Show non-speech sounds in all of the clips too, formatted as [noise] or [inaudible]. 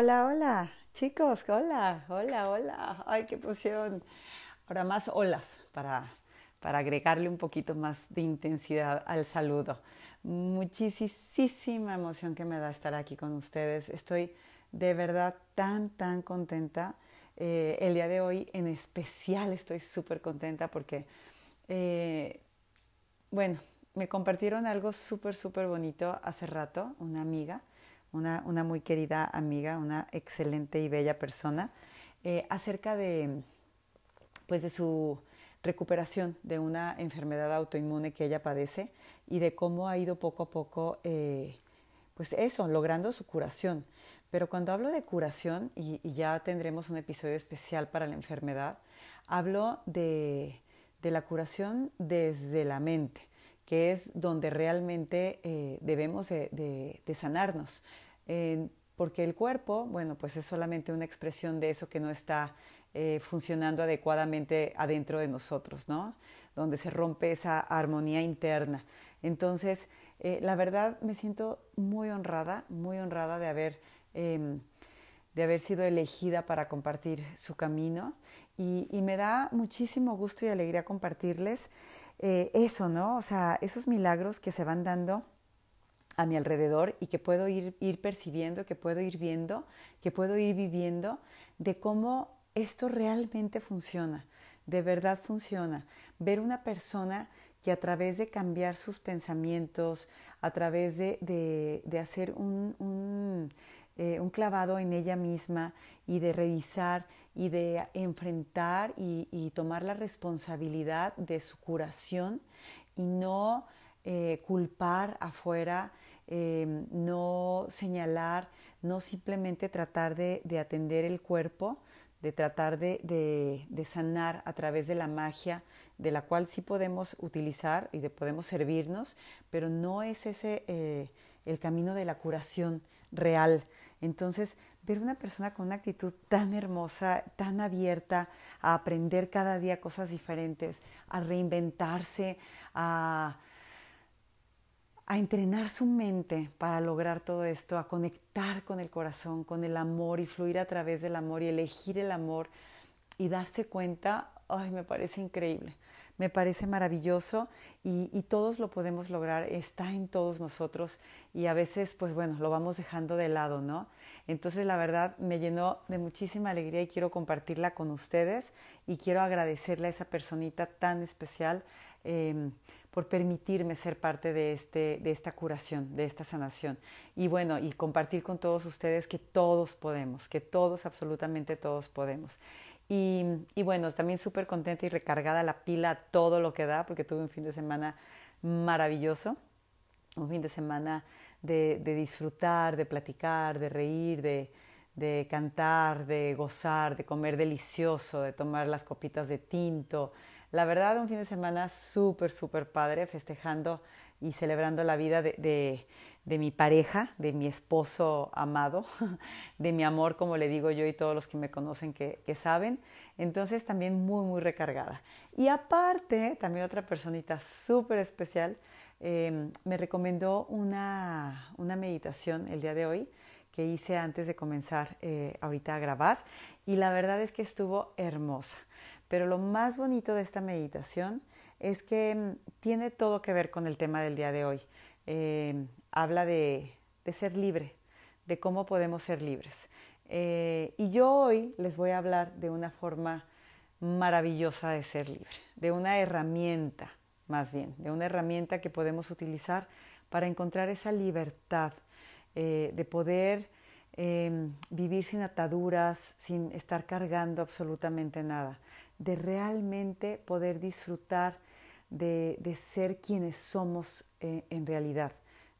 Hola, hola, chicos, hola, hola, hola. Ay, qué emoción. Ahora más olas para, para agregarle un poquito más de intensidad al saludo. Muchísima emoción que me da estar aquí con ustedes. Estoy de verdad tan, tan contenta. Eh, el día de hoy en especial estoy súper contenta porque, eh, bueno, me compartieron algo súper, súper bonito hace rato, una amiga una, una muy querida amiga, una excelente y bella persona, eh, acerca de, pues de su recuperación de una enfermedad autoinmune que ella padece y de cómo ha ido poco a poco, eh, pues eso, logrando su curación. Pero cuando hablo de curación, y, ya tendremos un episodio especial para la enfermedad, hablo de, de la curación desde la mente que es donde realmente eh, debemos de, sanarnos. porque el cuerpo, bueno, pues es solamente una expresión de eso que no está eh, funcionando adecuadamente adentro de nosotros, ¿no? Donde se rompe esa armonía interna. Entonces, eh, la verdad me siento muy honrada, muy honrada de haber, em, de haber sido elegida para compartir su camino y me da muchísimo gusto y alegría compartirles eh, eso, ¿no? O sea, esos milagros que se van dando a mi alrededor y que puedo ir, ir percibiendo, que puedo ir viendo, que puedo ir viviendo, de cómo esto realmente funciona, de verdad funciona. Ver una persona que a través de cambiar sus pensamientos, a través de, de, hacer un, un, eh, un, clavado en ella misma y de revisar y de enfrentar y, tomar la responsabilidad de su curación y no eh, culpar afuera, em, no señalar, no simplemente tratar de, atender el cuerpo, de tratar de, sanar a través de la magia, de la cual sí podemos utilizar y de podemos servirnos, pero no es ese eh, el camino de la curación real. Entonces, ver una persona con una actitud tan hermosa, tan abierta a aprender cada día cosas diferentes, a reinventarse, a, entrenar su mente para lograr todo esto, a conectar con el corazón, con el amor y fluir a través del amor y elegir el amor y darse cuenta, ay, me parece increíble, me parece maravilloso y, todos lo podemos lograr, está en todos nosotros y a veces, pues bueno, lo vamos dejando de lado, ¿no? Entonces la verdad me llenó de muchísima alegría y quiero compartirla con ustedes y quiero agradecerle a esa personita tan especial em, por permitirme ser parte de, este, de esta curación, de esta sanación. Y bueno, y compartir con todos ustedes que todos podemos, que todos, absolutamente todos podemos. Y, bueno, también súper contenta y recargada la pila todo lo que da, porque tuve un fin de semana maravilloso, un fin de semana de, disfrutar, de platicar, de reír, de, cantar, de gozar, de comer delicioso, de tomar las copitas de tinto. La verdad, un fin de semana súper, súper padre, festejando y celebrando la vida de, de, mi pareja, de mi esposo amado, [laughs] de mi amor, como le digo yo y todos los que me conocen que, saben. Entonces, también muy, muy recargada. Y aparte, también otra personita súper especial Em, me recomendó una, meditación el día de hoy que hice antes de comenzar eh, ahorita a grabar y la verdad es que estuvo hermosa. Pero lo más bonito de esta meditación es que em, tiene todo que ver con el tema del día de hoy. Em, habla de, de, ser libre, de cómo podemos ser libres. Eh, y yo hoy les voy a hablar de una forma maravillosa de ser libre, de una herramienta más bien, de una herramienta que podemos utilizar para encontrar esa libertad eh, de poder em, vivir sin ataduras, sin estar cargando absolutamente nada, de realmente poder disfrutar de, ser quienes somos eh, en realidad,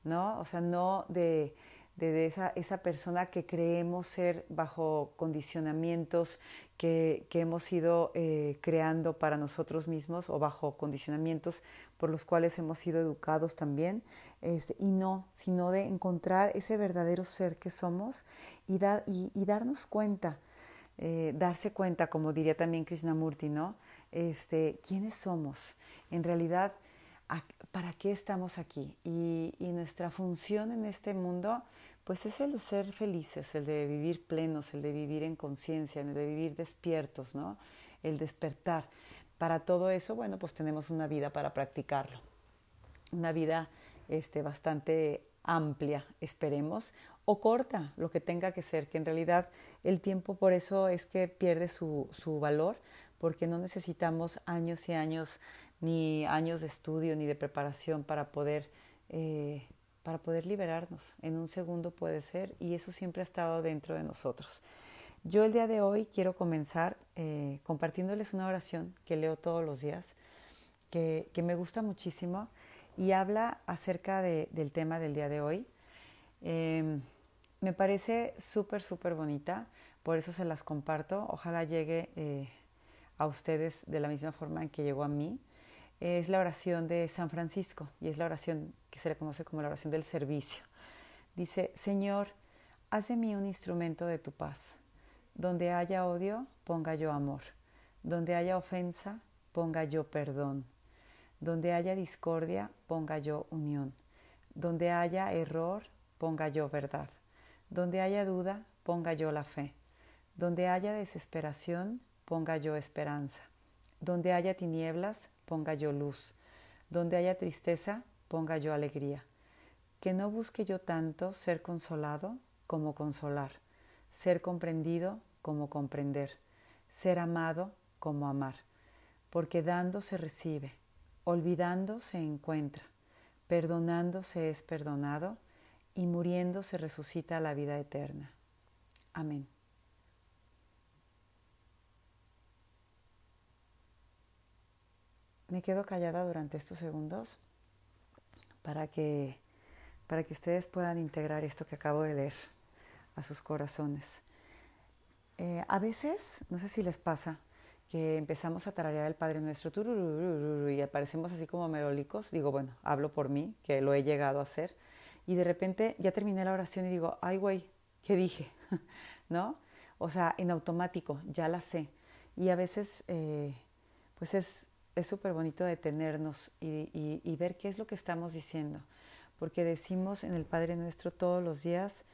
¿no? O sea, no de de esa, esa persona que creemos ser bajo condicionamientos que, que hemos ido eh, creando para nosotros mismos o bajo condicionamientos por los cuales hemos sido educados también, este, y no, sino de encontrar ese verdadero ser que somos y, dar, y, darnos cuenta, eh, darse cuenta, como diría también Krishnamurti, ¿no? Este, ¿Quiénes somos? En realidad, ¿para qué estamos aquí? Y, nuestra función en este mundo pues es el de ser felices, el de vivir plenos, el de vivir en conciencia, el de vivir despiertos, ¿no? El despertar. Para todo eso, bueno, pues tenemos una vida para practicarlo. Una vida este, bastante amplia, esperemos, o corta, lo que tenga que ser, que en realidad el tiempo por eso es que pierde su, su valor, porque no necesitamos años y años, ni años de estudio, ni de preparación para poder, eh, para poder liberarnos. En un segundo puede ser, y eso siempre ha estado dentro de nosotros. Yo el día de hoy quiero comenzar eh, compartiéndoles una oración que leo todos los días, que, que me gusta muchísimo y habla acerca de, del tema del día de hoy. Em, me parece súper, súper bonita, por eso se las comparto. Ojalá llegue eh, a ustedes de la misma forma en que llegó a mí. Es la oración de San Francisco y es la oración que se le conoce como la oración del servicio. Dice, Señor, haz de mí un instrumento de tu paz. Donde haya odio, ponga yo amor. Donde haya ofensa, ponga yo perdón. Donde haya discordia, ponga yo unión. Donde haya error, ponga yo verdad. Donde haya duda, ponga yo la fe. Donde haya desesperación, ponga yo esperanza. Donde haya tinieblas, ponga yo luz. Donde haya tristeza, ponga yo alegría. Que no busque yo tanto ser consolado como consolar, ser comprendido como comprender, ser amado como amar, porque dando se recibe, Olvidando se encuentra, perdonando se es perdonado y muriendo se resucita la vida eterna. Amén. Me quedo callada durante estos segundos para que, para que ustedes puedan integrar esto que acabo de leer a sus corazones. Eh, a veces, no sé si les pasa, que empezamos a tararear el Padre Nuestro y aparecemos así como merólicos. Digo, bueno, hablo por mí, que lo he llegado a hacer. Y de repente ya terminé la oración y digo, ay, güey, ¿qué dije? [laughs] ¿No? O sea, en automático, ya la sé. Y a veces, eh, pues es súper bonito detenernos y, y, ver qué es lo que estamos diciendo. Porque decimos en el Padre Nuestro todos los días,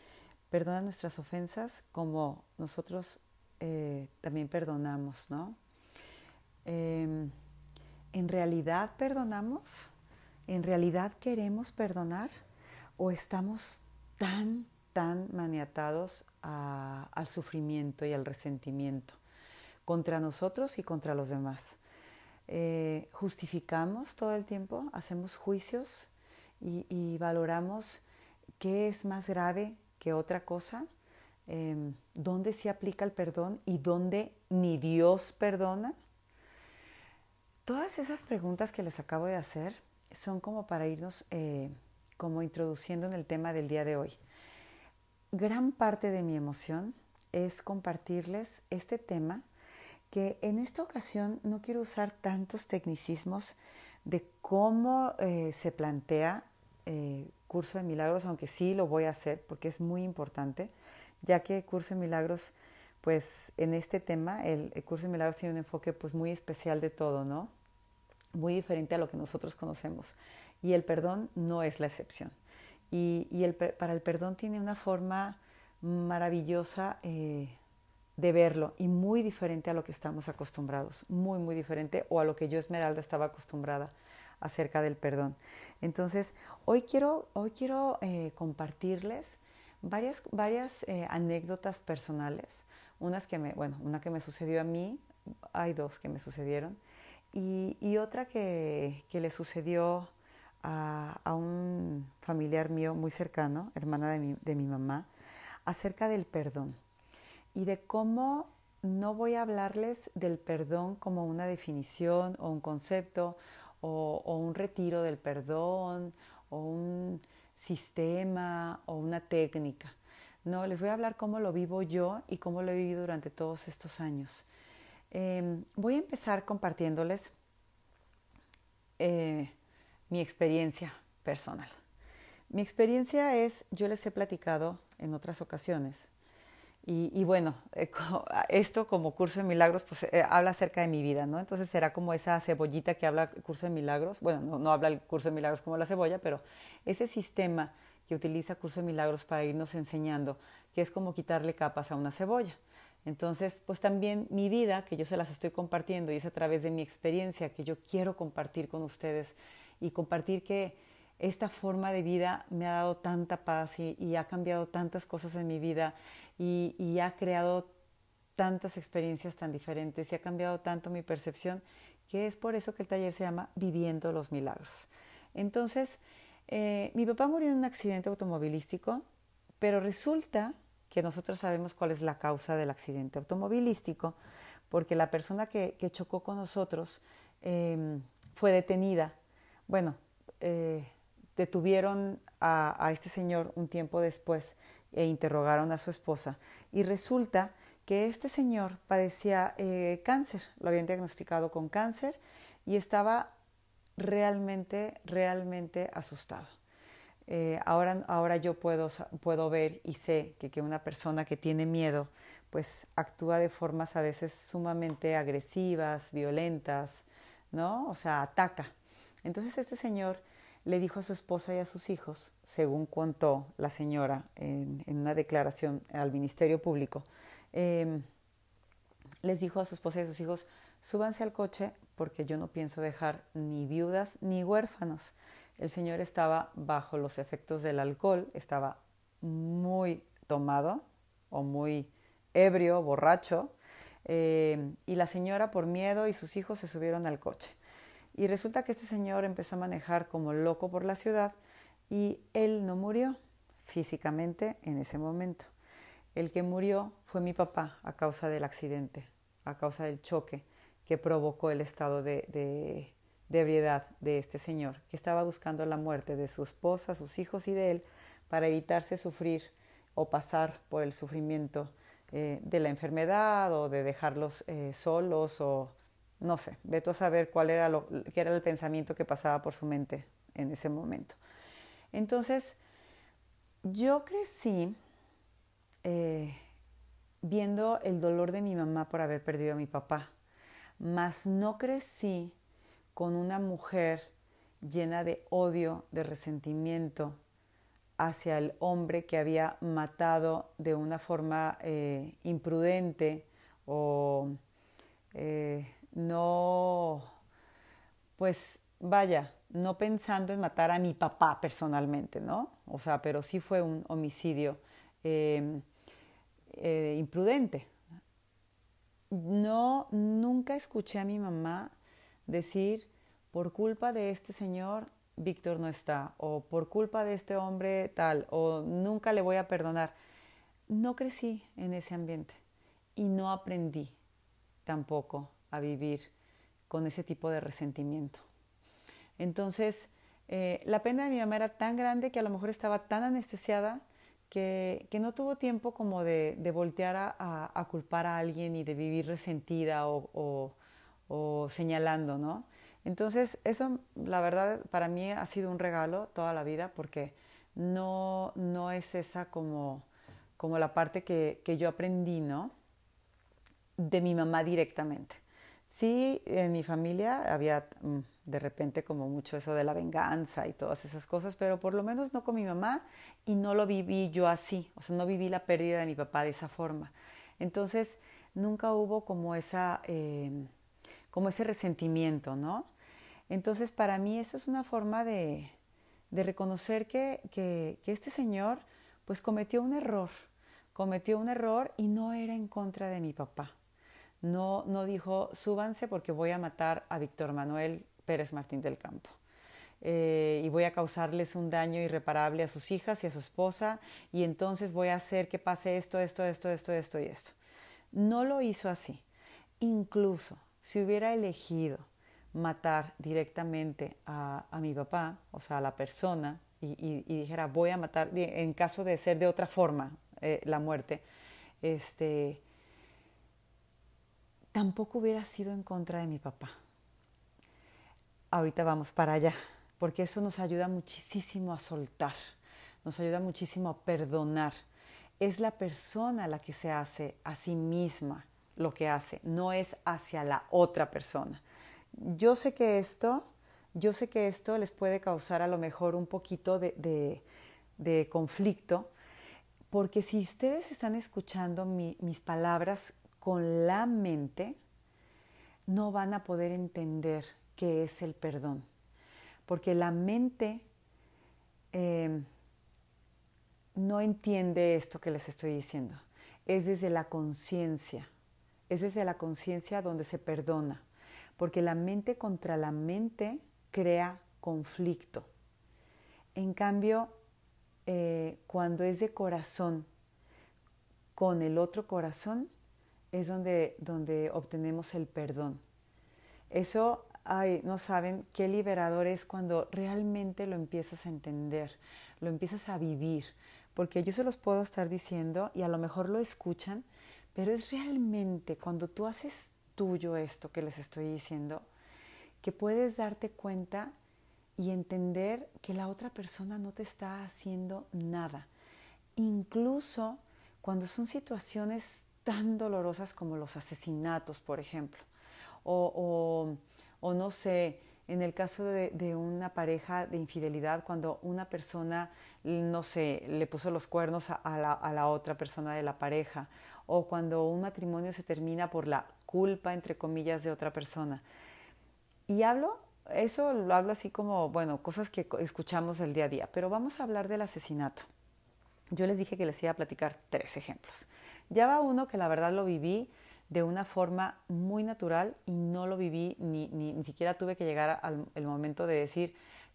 perdona nuestras ofensas como nosotros eh, también perdonamos, ¿no? Em, ¿en realidad perdonamos? ¿En realidad queremos perdonar? ¿O estamos tan, tan maniatados al sufrimiento y al resentimiento contra nosotros y contra los demás? Eh, ¿Justificamos todo el tiempo? ¿Hacemos juicios y, valoramos qué es más grave que otra cosa? Em, ¿Dónde se aplica el perdón y dónde ni Dios perdona? Todas esas preguntas que les acabo de hacer son como para irnos eh, como introduciendo en el tema del día de hoy. Gran parte de mi emoción es compartirles este tema que en esta ocasión no quiero usar tantos tecnicismos de cómo eh, se plantea eh, Curso de Milagros, aunque sí lo voy a hacer porque es muy importante, ya que Curso de Milagros pues en este tema el, curso de milagros tiene un enfoque pues muy especial de todo, ¿no? Muy diferente a lo que nosotros conocemos. Y el perdón no es la excepción. Y, y el, para el perdón tiene una forma maravillosa eh, de verlo y muy diferente a lo que estamos acostumbrados, muy, muy diferente o a lo que yo, Esmeralda, estaba acostumbrada acerca del perdón. Entonces, hoy quiero, hoy quiero eh, compartirles varias, varias eh, anécdotas personales unas que me, bueno, una que me sucedió a mí, hay dos que me sucedieron, y, otra que, le sucedió a, un familiar mío muy cercano, hermana de mi, de mi mamá, acerca del perdón y de cómo no voy a hablarles del perdón como una definición o un concepto o, un retiro del perdón o un sistema o una técnica. No, les voy a hablar cómo lo vivo yo y cómo lo he vivido durante todos estos años. Em, voy a empezar compartiéndoles eh, mi experiencia personal. Mi experiencia es, yo les he platicado en otras ocasiones, y, bueno, eh, [laughs] esto como curso de milagros, pues eh, habla acerca de mi vida, ¿no? Entonces será como esa cebollita que habla el curso de milagros, bueno, no, no habla el curso de milagros como la cebolla, pero ese sistema que utiliza Curso de Milagros para irnos enseñando, que es como quitarle capas a una cebolla. Entonces, pues también mi vida, que yo se las estoy compartiendo y es a través de mi experiencia que yo quiero compartir con ustedes y compartir que esta forma de vida me ha dado tanta paz y, ha cambiado tantas cosas en mi vida y, ha creado tantas experiencias tan diferentes y ha cambiado tanto mi percepción que es por eso que el taller se llama Viviendo los Milagros. Entonces, eh, mi papá murió en un accidente automovilístico, pero resulta que nosotros sabemos cuál es la causa del accidente automovilístico, porque la persona que, chocó con nosotros em, fue detenida. Bueno, eh, detuvieron a, este señor un tiempo después e interrogaron a su esposa y resulta que este señor padecía eh, cáncer, lo habían diagnosticado con cáncer y estaba realmente, realmente asustado. Eh, ahora, ahora yo puedo, puedo ver y sé que, que una persona que tiene miedo pues actúa de formas a veces sumamente agresivas, violentas, ¿no? O sea, ataca. Entonces este señor le dijo a su esposa y a sus hijos, según contó la señora en, una declaración al Ministerio Público, Em, les dijo a su esposa y a sus hijos, súbanse al coche porque yo no pienso dejar ni viudas ni huérfanos. El señor estaba bajo los efectos del alcohol, estaba muy tomado o muy ebrio, borracho, em, y la señora por miedo y sus hijos se subieron al coche. Y resulta que este señor empezó a manejar como loco por la ciudad y él no murió físicamente en ese momento. El que murió fue mi papá a causa del accidente, a causa del choque que provocó el estado de, de, ebriedad de este señor, que estaba buscando la muerte de su esposa, sus hijos y de él para evitarse sufrir o pasar por el sufrimiento eh, de la enfermedad o de dejarlos eh, solos o no sé, veto a saber cuál era lo qué era el pensamiento que pasaba por su mente en ese momento. Entonces, yo crecí eh, viendo el dolor de mi mamá por haber perdido a mi papá, mas no crecí con una mujer llena de odio, de resentimiento hacia el hombre que había matado de una forma eh, imprudente o eh, no, pues vaya, no pensando en matar a mi papá personalmente, ¿no? O sea, pero sí fue un homicidio. Eh, eh, imprudente. No, nunca escuché a mi mamá decir, por culpa de este señor, Víctor no está, o por culpa de este hombre tal, o nunca le voy a perdonar. No crecí en ese ambiente y no aprendí tampoco a vivir con ese tipo de resentimiento. Entonces, eh, la pena de mi mamá era tan grande que a lo mejor estaba tan anestesiada que, no tuvo tiempo como de, voltear a, culpar a alguien y de vivir resentida o, señalando, ¿no? Entonces, eso, la verdad, para mí ha sido un regalo toda la vida porque no, no es esa como, como la parte que, que yo aprendí, ¿no? De mi mamá directamente. Sí, en mi familia había mm, de repente como mucho eso de la venganza y todas esas cosas, pero por lo menos no con mi mamá y no lo viví yo así, o sea, no viví la pérdida de mi papá de esa forma. Entonces, nunca hubo como, esa, em, como ese resentimiento, ¿no? Entonces, para mí eso es una forma de, de reconocer que, que, que este señor pues cometió un error, cometió un error y no era en contra de mi papá no, no dijo, súbanse porque voy a matar a Víctor Manuel Pérez Martín del Campo. Eh, y voy a causarles un daño irreparable a sus hijas y a su esposa, y entonces voy a hacer que pase esto, esto, esto, esto, esto y esto. No lo hizo así. Incluso si hubiera elegido matar directamente a, mi papá, o sea, a la persona, y, dijera, voy a matar, en caso de ser de otra forma eh, la muerte, este, tampoco hubiera sido en contra de mi papá. Ahorita vamos para allá, porque eso nos ayuda muchísimo a soltar, nos ayuda muchísimo a perdonar. Es la persona la que se hace a sí misma lo que hace, no es hacia la otra persona. Yo sé que esto, yo sé que esto les puede causar a lo mejor un poquito de, de conflicto, porque si ustedes están escuchando mis palabras con la mente, no van a poder entender qué es el perdón. Porque la mente eh, no entiende esto que les estoy diciendo. Es desde la conciencia. Es desde la conciencia donde se perdona. Porque la mente contra la mente crea conflicto. En cambio, eh, cuando es de corazón con el otro corazón, es donde, donde obtenemos el perdón. Eso, ay, no saben qué liberador es cuando realmente lo empiezas a entender, lo empiezas a vivir, porque yo se los puedo estar diciendo y a lo mejor lo escuchan, pero es realmente cuando tú haces tuyo esto que les estoy diciendo, que puedes darte cuenta y entender que la otra persona no te está haciendo nada. Incluso cuando son situaciones tan dolorosas como los asesinatos, por ejemplo, o, no sé, en el caso de, una pareja de infidelidad, cuando una persona, no sé, le puso los cuernos a, la, a, la, otra persona de la pareja, o cuando un matrimonio se termina por la culpa, entre comillas, de otra persona. Y hablo eso lo hablo así como, bueno, cosas que escuchamos el día a día, pero vamos a hablar del asesinato. Yo les dije que les iba a platicar tres ejemplos. Ya va uno que la verdad lo viví de una forma muy natural y no lo viví, ni, ni, siquiera tuve que llegar al momento de decir,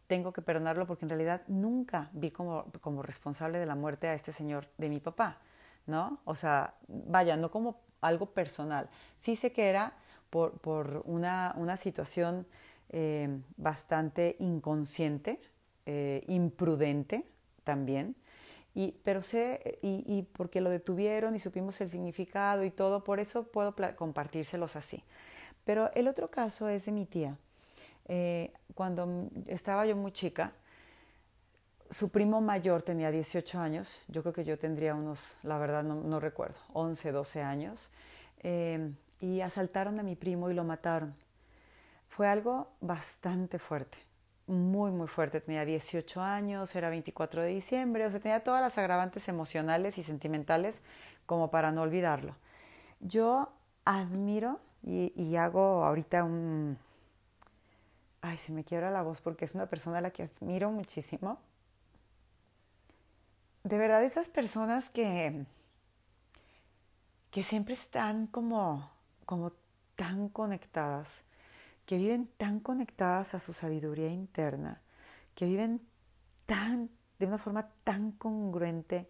tengo que perdonarlo, porque en realidad nunca vi como, como responsable de la muerte a este señor de mi papá, ¿no? O sea, vaya, no como algo personal. Sí sé que era por, por una, una situación eh, bastante inconsciente, eh, imprudente también, y, pero sé, y, y, porque lo detuvieron y supimos el significado y todo, por eso puedo compartírselos así. Pero el otro caso es de mi tía. Eh, cuando estaba yo muy chica, su primo mayor tenía 18 años, yo creo que yo tendría unos, la verdad no, recuerdo, 11, 12 años, y asaltaron a mi primo y lo mataron. Fue algo bastante fuerte, muy, muy fuerte. Tenía 18 años, era 24 de diciembre, o sea, tenía todas las agravantes emocionales y sentimentales como para no olvidarlo. Yo admiro y, hago ahorita un... Ay, se me quiebra la voz porque es una persona a la que admiro muchísimo. De verdad, esas personas que, que siempre están como, como tan conectadas que viven tan conectadas a su sabiduría interna, que viven tan, de una forma tan congruente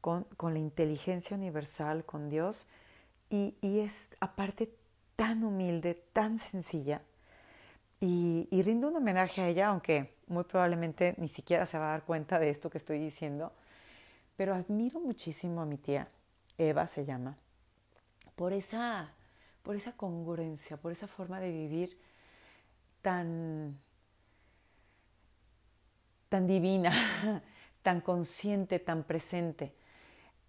con, la inteligencia universal, con Dios, y, es aparte tan humilde, tan sencilla. Y, y, rindo un homenaje a ella, aunque muy probablemente ni siquiera se va a dar cuenta de esto que estoy diciendo, pero admiro muchísimo a mi tía, Eva se llama, por esa, por esa congruencia, por esa forma de vivir tan, tan divina, [laughs] tan consciente, tan presente.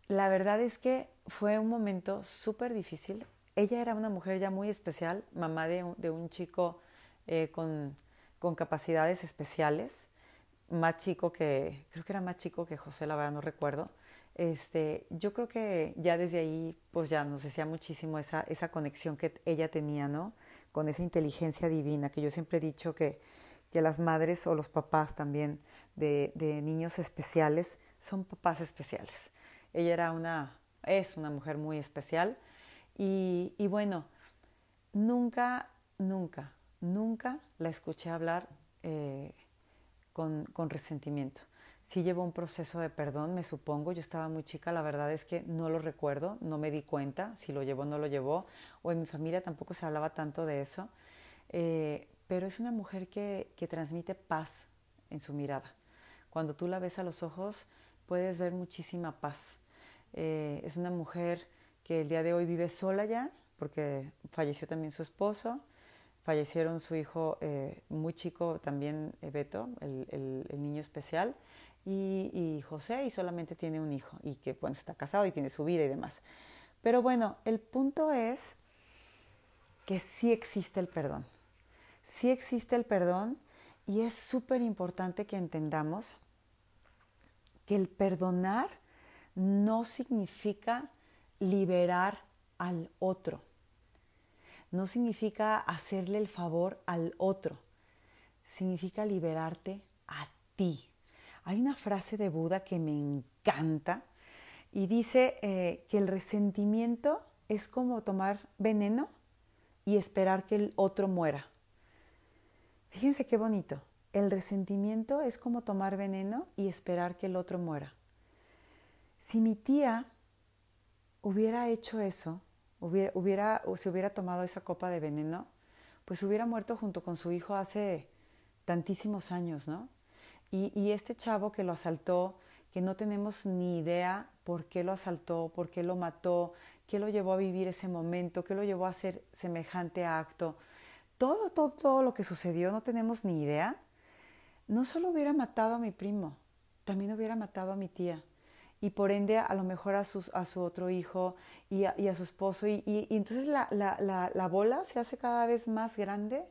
La verdad es que fue un momento súper difícil. Ella era una mujer ya muy especial, mamá de un, chico eh, con, con, capacidades especiales, más chico que, creo que era más chico que José, la verdad no recuerdo. Este, yo creo que ya desde ahí, pues ya nos decía muchísimo esa, esa conexión que ella tenía, ¿no? Con esa inteligencia divina, que yo siempre he dicho que, que las madres o los papás también de, niños especiales son papás especiales. Ella era una, es una mujer muy especial y, bueno, nunca, nunca, nunca la escuché hablar eh, con, con resentimiento sí llevó un proceso de perdón, me supongo. Yo estaba muy chica, la verdad es que no lo recuerdo, no me di cuenta si lo llevó o no lo llevó, o en mi familia tampoco se hablaba tanto de eso. Eh, pero es una mujer que, que transmite paz en su mirada. Cuando tú la ves a los ojos, puedes ver muchísima paz. Eh, es una mujer que el día de hoy vive sola ya, porque falleció también su esposo, fallecieron su hijo eh, muy chico también, Beto, el, el, el, niño especial, y, José y solamente tiene un hijo y que bueno, está casado y tiene su vida y demás. Pero bueno, el punto es que sí existe el perdón. Sí existe el perdón y es súper importante que entendamos que el perdonar no significa liberar al otro. No significa hacerle el favor al otro. Significa liberarte a ti. Hay una frase de Buda que me encanta y dice eh, que el resentimiento es como tomar veneno y esperar que el otro muera. Fíjense qué bonito. El resentimiento es como tomar veneno y esperar que el otro muera. Si mi tía hubiera hecho eso, hubiera, hubiera, se hubiera tomado esa copa de veneno, pues hubiera muerto junto con su hijo hace tantísimos años, ¿no? Y, este chavo que lo asaltó, que no tenemos ni idea por qué lo asaltó, por qué lo mató, qué lo llevó a vivir ese momento, qué lo llevó a hacer semejante acto, todo, todo, todo lo que sucedió, no tenemos ni idea, no solo hubiera matado a mi primo, también hubiera matado a mi tía y por ende a lo mejor a, sus, a su otro hijo y a, su esposo. Y, y, y entonces la, la, la, la, bola se hace cada vez más grande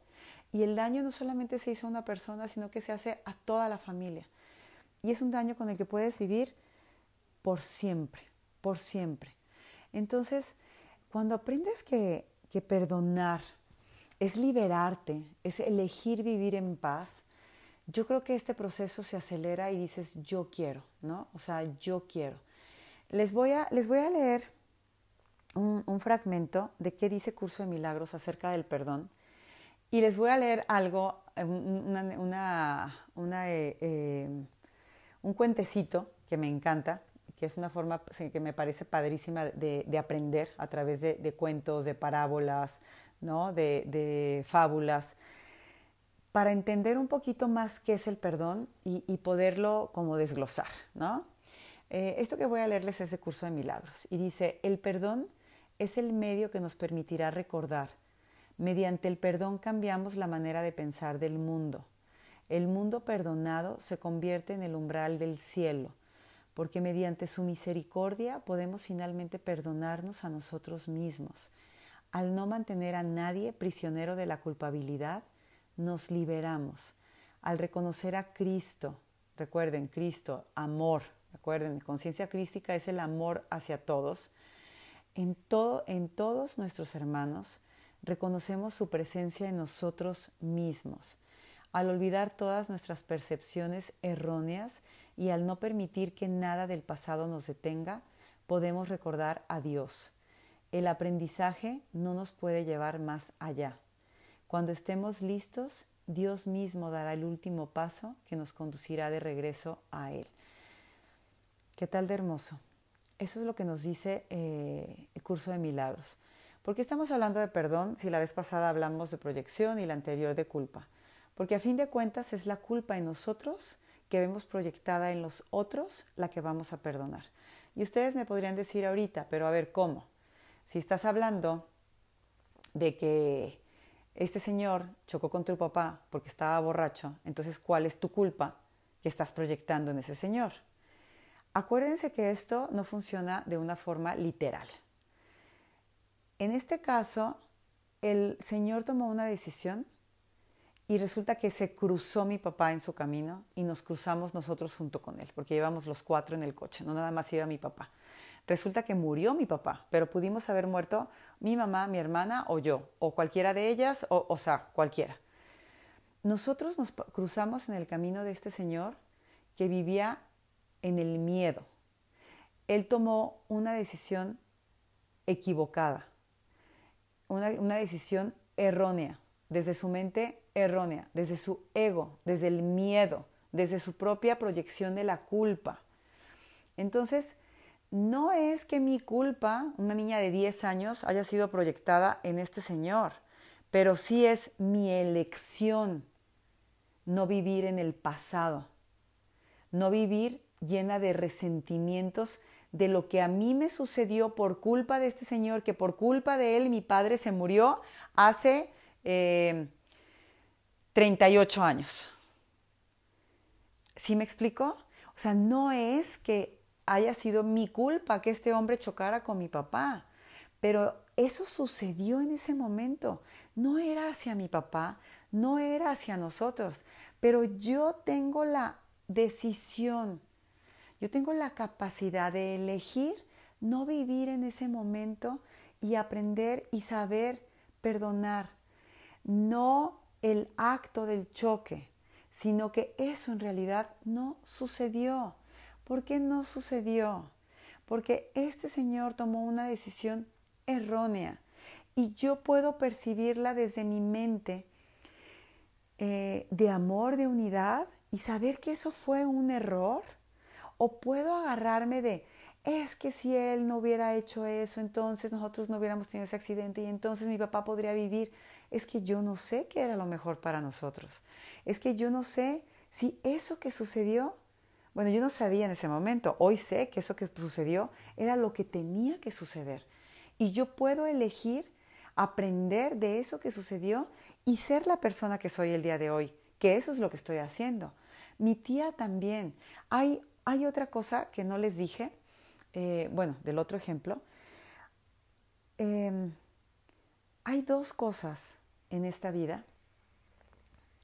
y el daño no solamente se hizo a una persona, sino que se hace a toda la familia. Y es un daño con el que puedes vivir por siempre, por siempre. Entonces, cuando aprendes que, que perdonar es liberarte, es elegir vivir en paz, yo creo que este proceso se acelera y dices, yo quiero, ¿no? O sea, yo quiero. Les voy a, les voy a leer un, un fragmento de qué dice Curso de Milagros acerca del perdón. Y les voy a leer algo, una, eh, eh, un cuentecito que me encanta, que es una forma que me parece padrísima de, de aprender a través de, cuentos, de parábolas, ¿no? de, fábulas para entender un poquito más qué es el perdón y, poderlo como desglosar, ¿no? Eh, esto que voy a leerles es de Curso de Milagros y dice, el perdón es el medio que nos permitirá recordar. Mediante el perdón cambiamos la manera de pensar del mundo. El mundo perdonado se convierte en el umbral del cielo, porque mediante su misericordia podemos finalmente perdonarnos a nosotros mismos. Al no mantener a nadie prisionero de la culpabilidad, nos liberamos. Al reconocer a Cristo, recuerden, Cristo, amor, recuerden, conciencia crística es el amor hacia todos. En, todo, en todos nuestros hermanos reconocemos su presencia en nosotros mismos. Al olvidar todas nuestras percepciones erróneas y al no permitir que nada del pasado nos detenga, podemos recordar a Dios. El aprendizaje no nos puede llevar más allá. Cuando estemos listos, Dios mismo dará el último paso que nos conducirá de regreso a Él. ¿Qué tal de hermoso? Eso es lo que nos dice eh, el curso de milagros. ¿Por qué estamos hablando de perdón si la vez pasada hablamos de proyección y la anterior de culpa? Porque a fin de cuentas es la culpa en nosotros que vemos proyectada en los otros la que vamos a perdonar. Y ustedes me podrían decir ahorita, pero a ver, ¿cómo? Si estás hablando de que este señor chocó con tu papá porque estaba borracho, entonces ¿cuál es tu culpa que estás proyectando en ese señor? Acuérdense que esto no funciona de una forma literal. En este caso, el señor tomó una decisión y resulta que se cruzó mi papá en su camino y nos cruzamos nosotros junto con él, porque íbamos los cuatro en el coche, no nada más iba mi papá. Resulta que murió mi papá, pero pudimos haber muerto mi mamá, mi hermana o yo, o cualquiera de ellas, o, o sea, cualquiera. Nosotros nos cruzamos en el camino de este señor que vivía en el miedo. Él tomó una decisión equivocada, una, decisión errónea, desde su mente errónea, desde su ego, desde el miedo, desde su propia proyección de la culpa. Entonces, no es que mi culpa, una niña de 10 años, haya sido proyectada en este señor, pero sí es mi elección no vivir en el pasado, no vivir llena de resentimientos de lo que a mí me sucedió por culpa de este señor, que por culpa de él mi padre se murió hace 38 eh, años. ¿Sí me explico? O sea, no es que haya sido mi culpa que este hombre chocara con mi papá. Pero eso sucedió en ese momento. No era hacia mi papá, no era hacia nosotros, pero yo tengo la decisión. Yo tengo la capacidad de elegir no vivir en ese momento y aprender y saber perdonar. No el acto del choque, sino que eso en realidad no sucedió. ¿Por qué no sucedió? Porque este señor tomó una decisión errónea y yo puedo percibirla desde mi mente eh, de amor, de unidad y saber que eso fue un error. O puedo agarrarme de, es que si él no hubiera hecho eso, entonces nosotros no hubiéramos tenido ese accidente y entonces mi papá podría vivir. Es que yo no sé qué era lo mejor para nosotros. Es que yo no sé si eso que sucedió, bueno, yo no sabía en ese momento, hoy sé que eso que sucedió era lo que tenía que suceder. Y yo puedo elegir aprender de eso que sucedió y ser la persona que soy el día de hoy, que eso es lo que estoy haciendo. Mi tía también. Hay, hay otra cosa que no les dije, eh, bueno, del otro ejemplo. Em, hay dos cosas en esta vida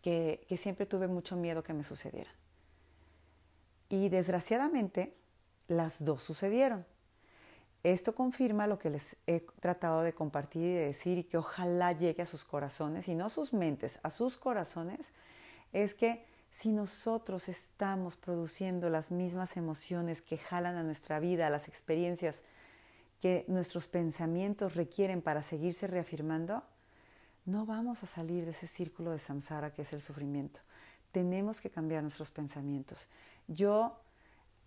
que, que siempre tuve mucho miedo que me sucedieran. Y desgraciadamente las dos sucedieron. Esto confirma lo que les he tratado de compartir y de decir y que ojalá llegue a sus corazones y no a sus mentes, a sus corazones, es que si nosotros estamos produciendo las mismas emociones que jalan a nuestra vida, las experiencias que nuestros pensamientos requieren para seguirse reafirmando, no vamos a salir de ese círculo de samsara que es el sufrimiento. Tenemos que cambiar nuestros pensamientos. Yo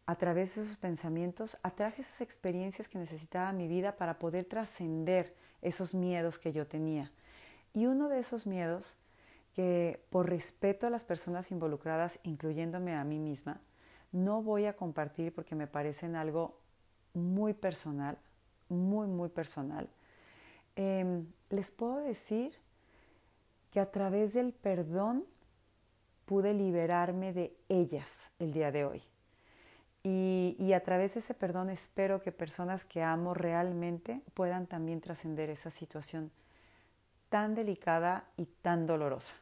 a través de esos pensamientos, atraje esas experiencias que necesitaba mi vida para poder trascender esos miedos que yo tenía. Y uno de esos miedos, que por respeto a las personas involucradas, incluyéndome a mí misma, no voy a compartir porque me parecen algo muy personal, muy, muy personal. Em, les puedo decir que a través del perdón pude liberarme de ellas el día de hoy. Y, a través de ese perdón espero que personas que amo realmente puedan también trascender esa situación tan delicada y tan dolorosa.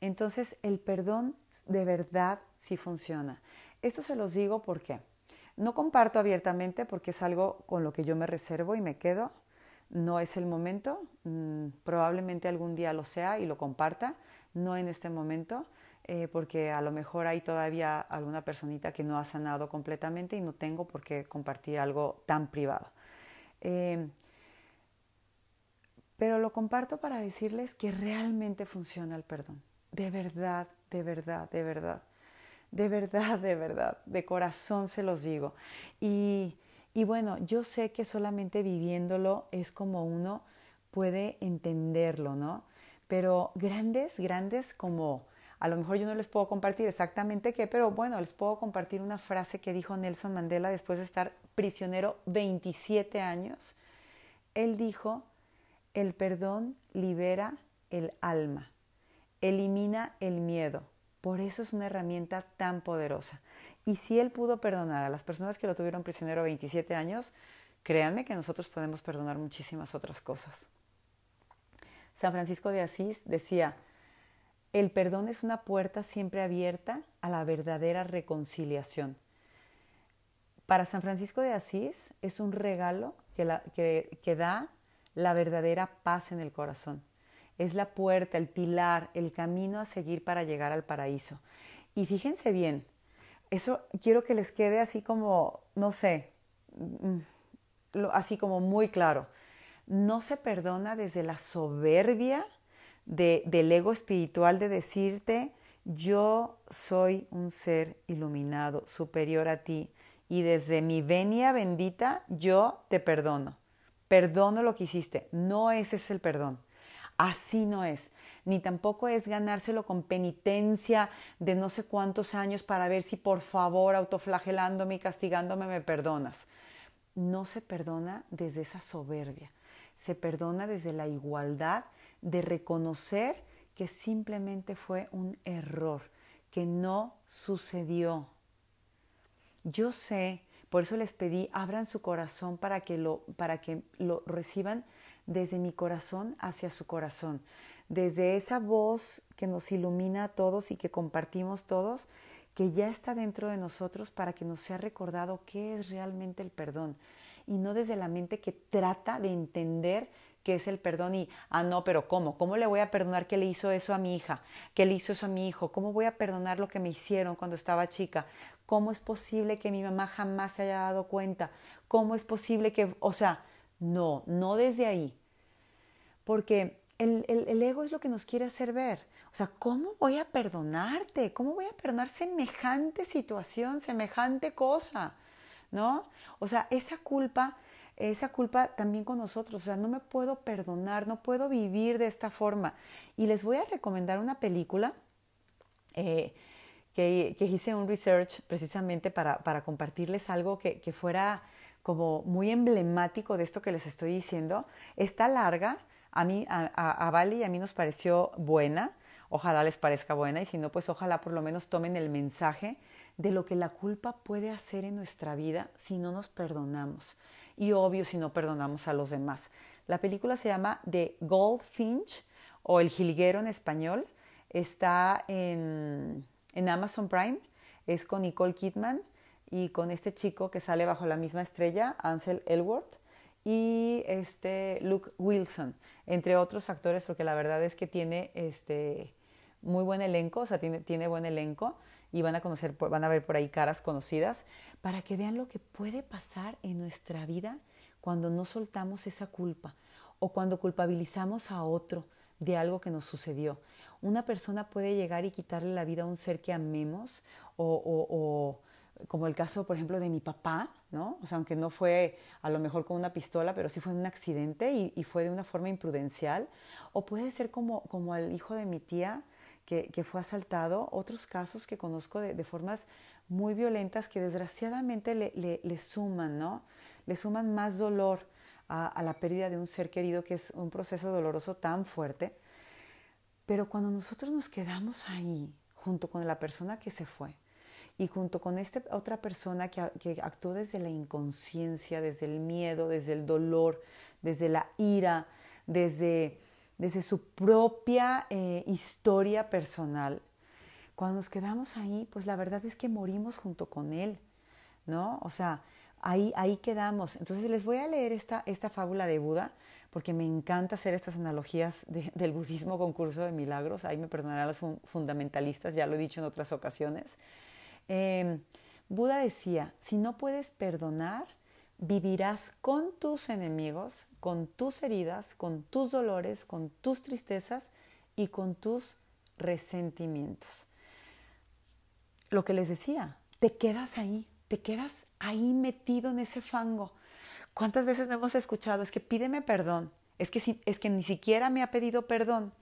Entonces el perdón de verdad sí funciona. Esto se los digo porque no comparto abiertamente porque es algo con lo que yo me reservo y me quedo. No es el momento, mm, probablemente algún día lo sea y lo comparta, no en este momento eh, porque a lo mejor hay todavía alguna personita que no ha sanado completamente y no tengo por qué compartir algo tan privado. Eh, pero lo comparto para decirles que realmente funciona el perdón. De verdad, de verdad, de verdad. De verdad, de verdad. De corazón se los digo. Y, y bueno, yo sé que solamente viviéndolo es como uno puede entenderlo, ¿no? Pero grandes, grandes como a lo mejor yo no les puedo compartir exactamente qué, pero bueno, les puedo compartir una frase que dijo Nelson Mandela después de estar prisionero 27 años. Él dijo, el perdón libera el alma, elimina el miedo. Por eso es una herramienta tan poderosa. Y si él pudo perdonar a las personas que lo tuvieron prisionero 27 años, créanme que nosotros podemos perdonar muchísimas otras cosas. San Francisco de Asís decía, el perdón es una puerta siempre abierta a la verdadera reconciliación. Para San Francisco de Asís es un regalo que, da la verdadera paz en el corazón. Es la puerta, el pilar, el camino a seguir para llegar al paraíso. Y fíjense bien, eso quiero que les quede así como, no sé, mm, así como muy claro. No se perdona desde la soberbia del ego espiritual de decirte, yo soy un ser iluminado, superior a ti, y desde mi venia bendita yo te perdono. Perdono lo que hiciste. No ese es el perdón. Así no es. Ni tampoco es ganárselo con penitencia de no sé cuántos años para ver si por favor autoflagelándome y castigándome me perdonas. No se perdona desde esa soberbia. Se perdona desde la igualdad de reconocer que simplemente fue un error, que no sucedió. Yo sé, por eso les pedí, abran su corazón para que lo, para que lo reciban desde mi corazón hacia su corazón, desde esa voz que nos ilumina a todos y que compartimos todos, que ya está dentro de nosotros para que nos sea recordado qué es realmente el perdón. Y no desde la mente que trata de entender qué es el perdón y, ah, no, pero ¿cómo? ¿Cómo le voy a perdonar que le hizo eso a mi hija? ¿Que le hizo eso a mi hijo? ¿Cómo voy a perdonar lo que me hicieron cuando estaba chica? ¿Cómo es posible que mi mamá jamás se haya dado cuenta? ¿Cómo es posible que, o sea, no, no desde ahí. Porque el, el, ego es lo que nos quiere hacer ver. O sea, ¿cómo voy a perdonarte? ¿Cómo voy a perdonar semejante situación, semejante cosa? ¿No? O sea, esa culpa esa culpa también con nosotros. O sea, no me puedo perdonar, no puedo vivir de esta forma. Y les voy a recomendar una película eh, que, hice un research precisamente para, compartirles algo que, fuera como muy emblemático de esto que les estoy diciendo. Está larga, a mí, a, a y a mí nos pareció buena, ojalá les parezca buena y si no, pues ojalá por lo menos tomen el mensaje de lo que la culpa puede hacer en nuestra vida si no nos perdonamos y obvio si no perdonamos a los demás. La película se llama The Goldfinch o El Jilguero en español. Está en, en Amazon Prime. Es con Nicole Kidman y con este chico que sale bajo la misma estrella, Ansel Elworth, y este Luke Wilson, entre otros actores, porque la verdad es que tiene este muy buen elenco, o sea, tiene, tiene buen elenco y van a conocer, van a ver por ahí caras conocidas para que vean lo que puede pasar en nuestra vida cuando no soltamos esa culpa o cuando culpabilizamos a otro de algo que nos sucedió. Una persona puede llegar y quitarle la vida a un ser que amemos o, como el caso, por ejemplo, de mi papá, ¿no? O sea, aunque no fue a lo mejor con una pistola, pero sí fue un accidente y, fue de una forma imprudencial. O puede ser como, como el hijo de mi tía, que, fue asaltado, otros casos que conozco de, formas muy violentas que desgraciadamente le, suman, ¿no? Le suman más dolor a, la pérdida de un ser querido, que es un proceso doloroso tan fuerte. Pero cuando nosotros nos quedamos ahí, junto con la persona que se fue, y junto con esta otra persona que, que, actuó desde la inconsciencia, desde el miedo, desde el dolor, desde la ira, desde desde su propia eh, historia personal. Cuando nos quedamos ahí, pues la verdad es que morimos junto con él, ¿no? O sea, ahí, ahí quedamos. Entonces les voy a leer esta, esta fábula de Buda, porque me encanta hacer estas analogías del budismo con curso de milagros. Ahí me perdonarán los fundamentalistas, ya lo he dicho en otras ocasiones. Em, Buda decía, si no puedes perdonar, vivirás con tus enemigos, con tus heridas, con tus dolores, con tus tristezas y con tus resentimientos. Lo que les decía, te quedas ahí, te quedas ahí metido en ese fango. ¿Cuántas veces no hemos escuchado? Es que pídeme perdón, es que, es que ni siquiera me ha pedido perdón.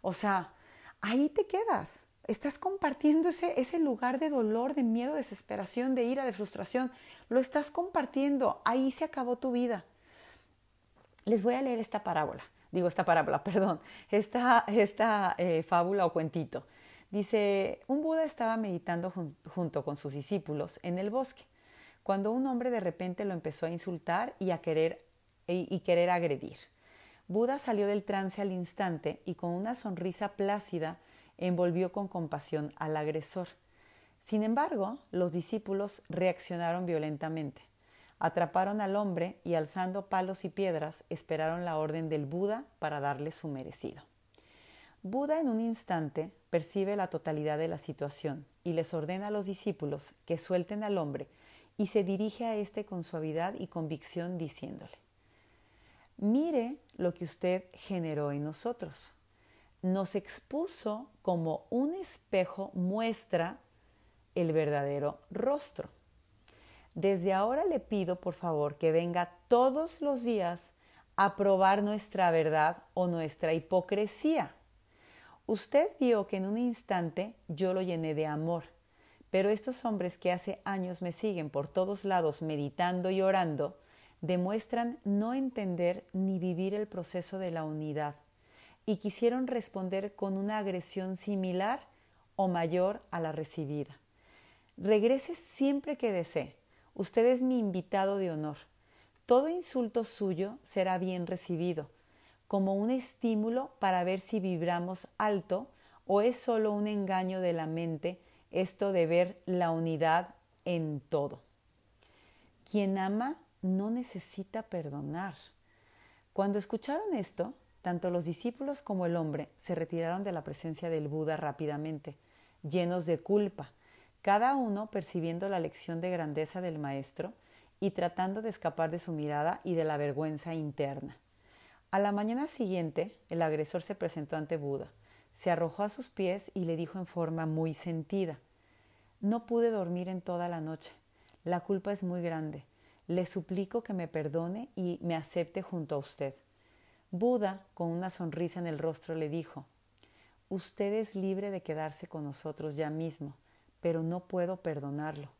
O sea, ahí te quedas estás compartiendo ese, ese lugar de dolor, de miedo, de desesperación, de ira, de frustración. Lo estás compartiendo. Ahí se acabó tu vida. Les voy a leer esta parábola. Digo, esta parábola, [laughs] perdón. Esta, esta eh, fábula o cuentito. Dice, un Buda estaba meditando junto con sus discípulos en el bosque, cuando un hombre de repente lo empezó a insultar y a querer, y querer agredir. Buda salió del trance al instante y con una sonrisa plácida envolvió con compasión al agresor. Sin embargo, los discípulos reaccionaron violentamente. Atraparon al hombre y alzando palos y piedras esperaron la orden del Buda para darle su merecido. Buda en un instante percibe la totalidad de la situación y les ordena a los discípulos que suelten al hombre y se dirige a éste con suavidad y convicción diciéndole, mire lo que usted generó en nosotros nos expuso como un espejo muestra el verdadero rostro. Desde ahora le pido por favor que venga todos los días a probar nuestra verdad o nuestra hipocresía. Usted vio que en un instante yo lo llené de amor, pero estos hombres que hace años me siguen por todos lados meditando y orando, demuestran no entender ni vivir el proceso de la unidad y quisieron responder con una agresión similar o mayor a la recibida. Regrese siempre que desee. Usted es mi invitado de honor. Todo insulto suyo será bien recibido, como un estímulo para ver si vibramos alto o es solo un engaño de la mente esto de ver la unidad en todo. Quien ama no necesita perdonar. Cuando escucharon esto, tanto los discípulos como el hombre se retiraron de la presencia del Buda rápidamente, llenos de culpa, cada uno percibiendo la lección de grandeza del Maestro y tratando de escapar de su mirada y de la vergüenza interna. A la mañana siguiente, el agresor se presentó ante Buda, se arrojó a sus pies y le dijo en forma muy sentida, No pude dormir en toda la noche. La culpa es muy grande. Le suplico que me perdone y me acepte junto a usted. Buda, con una sonrisa en el rostro, le dijo, Usted es libre de quedarse con nosotros ya mismo, pero no puedo perdonarlo.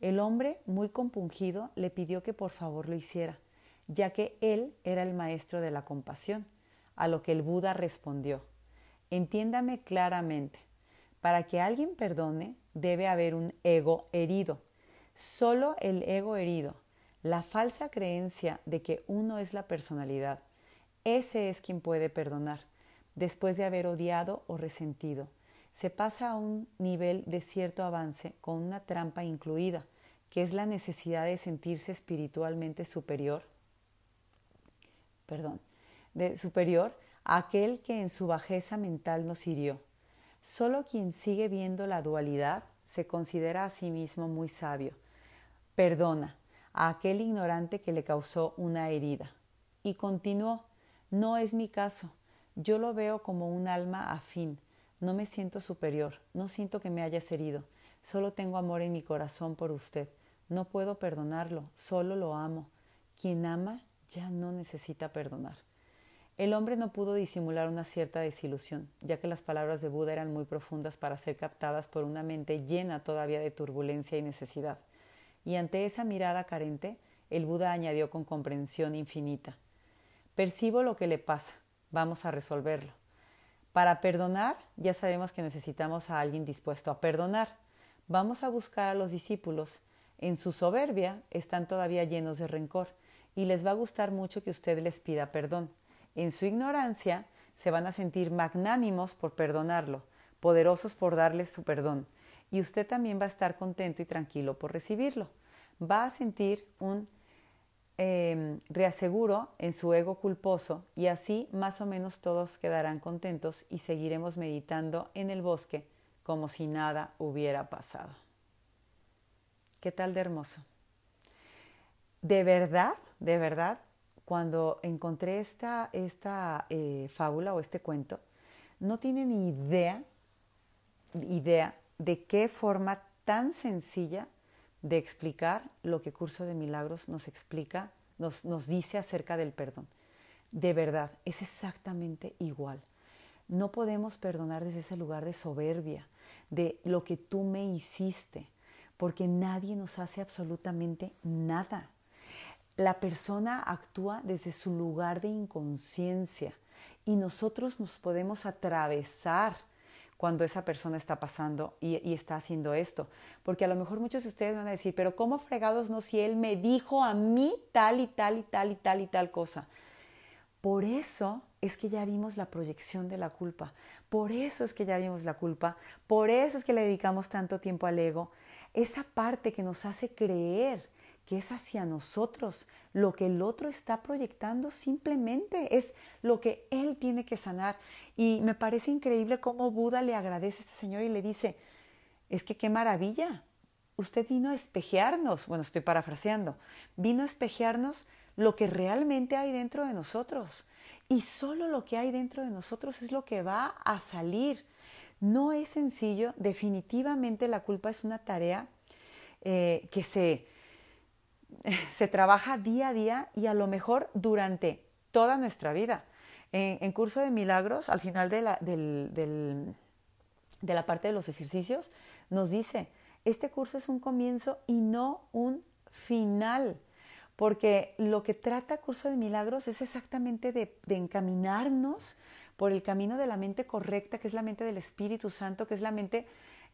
El hombre, muy compungido, le pidió que por favor lo hiciera, ya que él era el maestro de la compasión, a lo que el Buda respondió, Entiéndame claramente, para que alguien perdone debe haber un ego herido. Solo el ego herido, la falsa creencia de que uno es la personalidad, ese es quien puede perdonar, después de haber odiado o resentido. Se pasa a un nivel de cierto avance con una trampa incluida, que es la necesidad de sentirse espiritualmente superior, perdón, de superior a aquel que en su bajeza mental nos hirió. Solo quien sigue viendo la dualidad se considera a sí mismo muy sabio. Perdona a aquel ignorante que le causó una herida. Y continuó, no es mi caso. Yo lo veo como un alma afín. No me siento superior. No siento que me hayas herido. Solo tengo amor en mi corazón por usted. No puedo perdonarlo. Solo lo amo. Quien ama ya no necesita perdonar. El hombre no pudo disimular una cierta desilusión, ya que las palabras de Buda eran muy profundas para ser captadas por una mente llena todavía de turbulencia y necesidad. Y ante esa mirada carente, el Buda añadió con comprensión infinita. Percibo lo que le pasa. Vamos a resolverlo. Para perdonar, ya sabemos que necesitamos a alguien dispuesto a perdonar. Vamos a buscar a los discípulos. En su soberbia están todavía llenos de rencor y les va a gustar mucho que usted les pida perdón. En su ignorancia se van a sentir magnánimos por perdonarlo, poderosos por darles su perdón. Y usted también va a estar contento y tranquilo por recibirlo. Va a sentir un Em, reaseguro en su ego culposo y así más o menos todos quedarán contentos y seguiremos meditando en el bosque como si nada hubiera pasado. ¿Qué tal de hermoso? De verdad, de verdad, cuando encontré esta, esta eh, fábula o este cuento, no tienen ni idea, idea de qué forma tan sencilla de explicar lo que Curso de Milagros nos explica, nos, nos dice acerca del perdón. De verdad, es exactamente igual. No podemos perdonar desde ese lugar de soberbia, de lo que tú me hiciste, porque nadie nos hace absolutamente nada. La persona actúa desde su lugar de inconsciencia y nosotros nos podemos atravesar cuando esa persona está pasando y, está haciendo esto. Porque a lo mejor muchos de ustedes van a decir, pero ¿cómo fregados no si él me dijo a mí tal y tal y tal y tal y tal cosa? Por eso es que ya vimos la proyección de la culpa. Por eso es que ya vimos la culpa. Por eso es que le dedicamos tanto tiempo al ego. Esa parte que nos hace creer que es hacia nosotros. Lo que el otro está proyectando simplemente es lo que él tiene que sanar. Y me parece increíble cómo Buda le agradece a este señor y le dice, es que qué maravilla. Usted vino a espejearnos, bueno, estoy parafraseando, vino a espejearnos lo que realmente hay dentro de nosotros. Y solo lo que hay dentro de nosotros es lo que va a salir. No es sencillo, definitivamente la culpa es una tarea eh, que se, [laughs] se trabaja día a día y a lo mejor durante toda nuestra vida. En, curso de milagros, al final de la, de la parte de los ejercicios, nos dice, este curso es un comienzo y no un final, porque lo que trata curso de milagros es exactamente de, de encaminarnos por el camino de la mente correcta, que es la mente del Espíritu Santo, que es la mente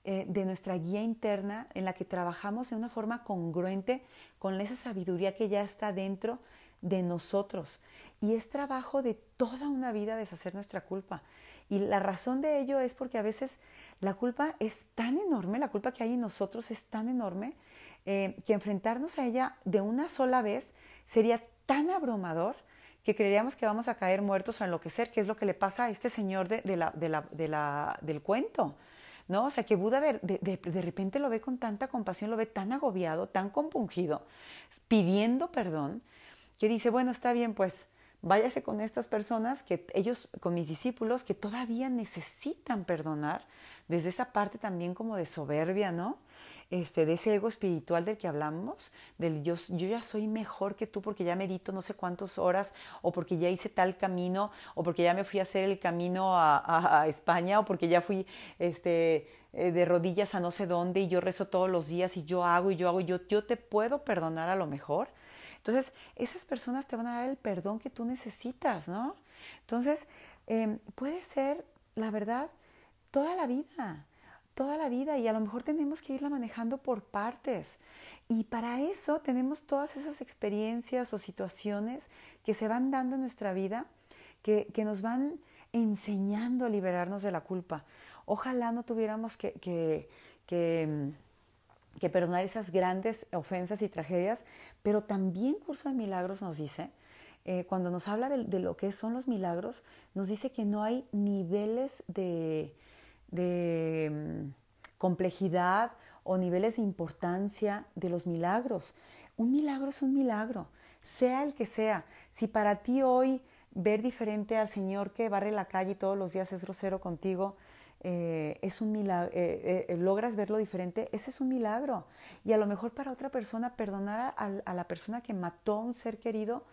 eh, de nuestra guía interna en la que trabajamos de una forma congruente con esa sabiduría que ya está dentro de nosotros. Y es trabajo de toda una vida deshacer nuestra culpa. Y la razón de ello es porque a veces La culpa es tan enorme, la culpa que hay en nosotros es tan enorme eh, que enfrentarnos a ella de una sola vez sería tan abrumador que creeríamos que vamos a caer muertos o enloquecer, que es lo que le pasa a este señor de, la, de la, del cuento. ¿No? O sea, que Buda de, de, repente lo ve con tanta compasión, lo ve tan agobiado, tan compungido, pidiendo perdón, que dice, bueno, está bien, pues váyase con estas personas, que ellos, con mis discípulos, que todavía necesitan perdonar, desde esa parte también como de soberbia, ¿no? Este, de ese ego espiritual del que hablamos, del yo, yo ya soy mejor que tú porque ya medito no sé cuántas horas, o porque ya hice tal camino, o porque ya me fui a hacer el camino a, a, España, o porque ya fui este, eh, de rodillas a no sé dónde y yo rezo todos los días y yo hago y yo hago, yo, yo te puedo perdonar a lo mejor. Entonces, esas personas te van a dar el perdón que tú necesitas, ¿no? Entonces, em, puede ser, la verdad, toda la vida, toda la vida y a lo mejor tenemos que irla manejando por partes. Y para eso tenemos todas esas experiencias o situaciones que se van dando en nuestra vida, que, nos van enseñando a liberarnos de la culpa. Ojalá no tuviéramos que, que, que que perdonar esas grandes ofensas y tragedias, pero también Curso de Milagros nos dice, eh, cuando nos habla de, lo que son los milagros, nos dice que no hay niveles de, mm, complejidad o niveles de importancia de los milagros. Un milagro es un milagro, sea el que sea. Si para ti hoy ver diferente al Señor que barre la calle todos los días es grosero contigo, eh, es un milagro, eh, eh, logras verlo diferente, ese es un milagro. Y a lo mejor para otra persona perdonar a, la persona que mató a un ser querido,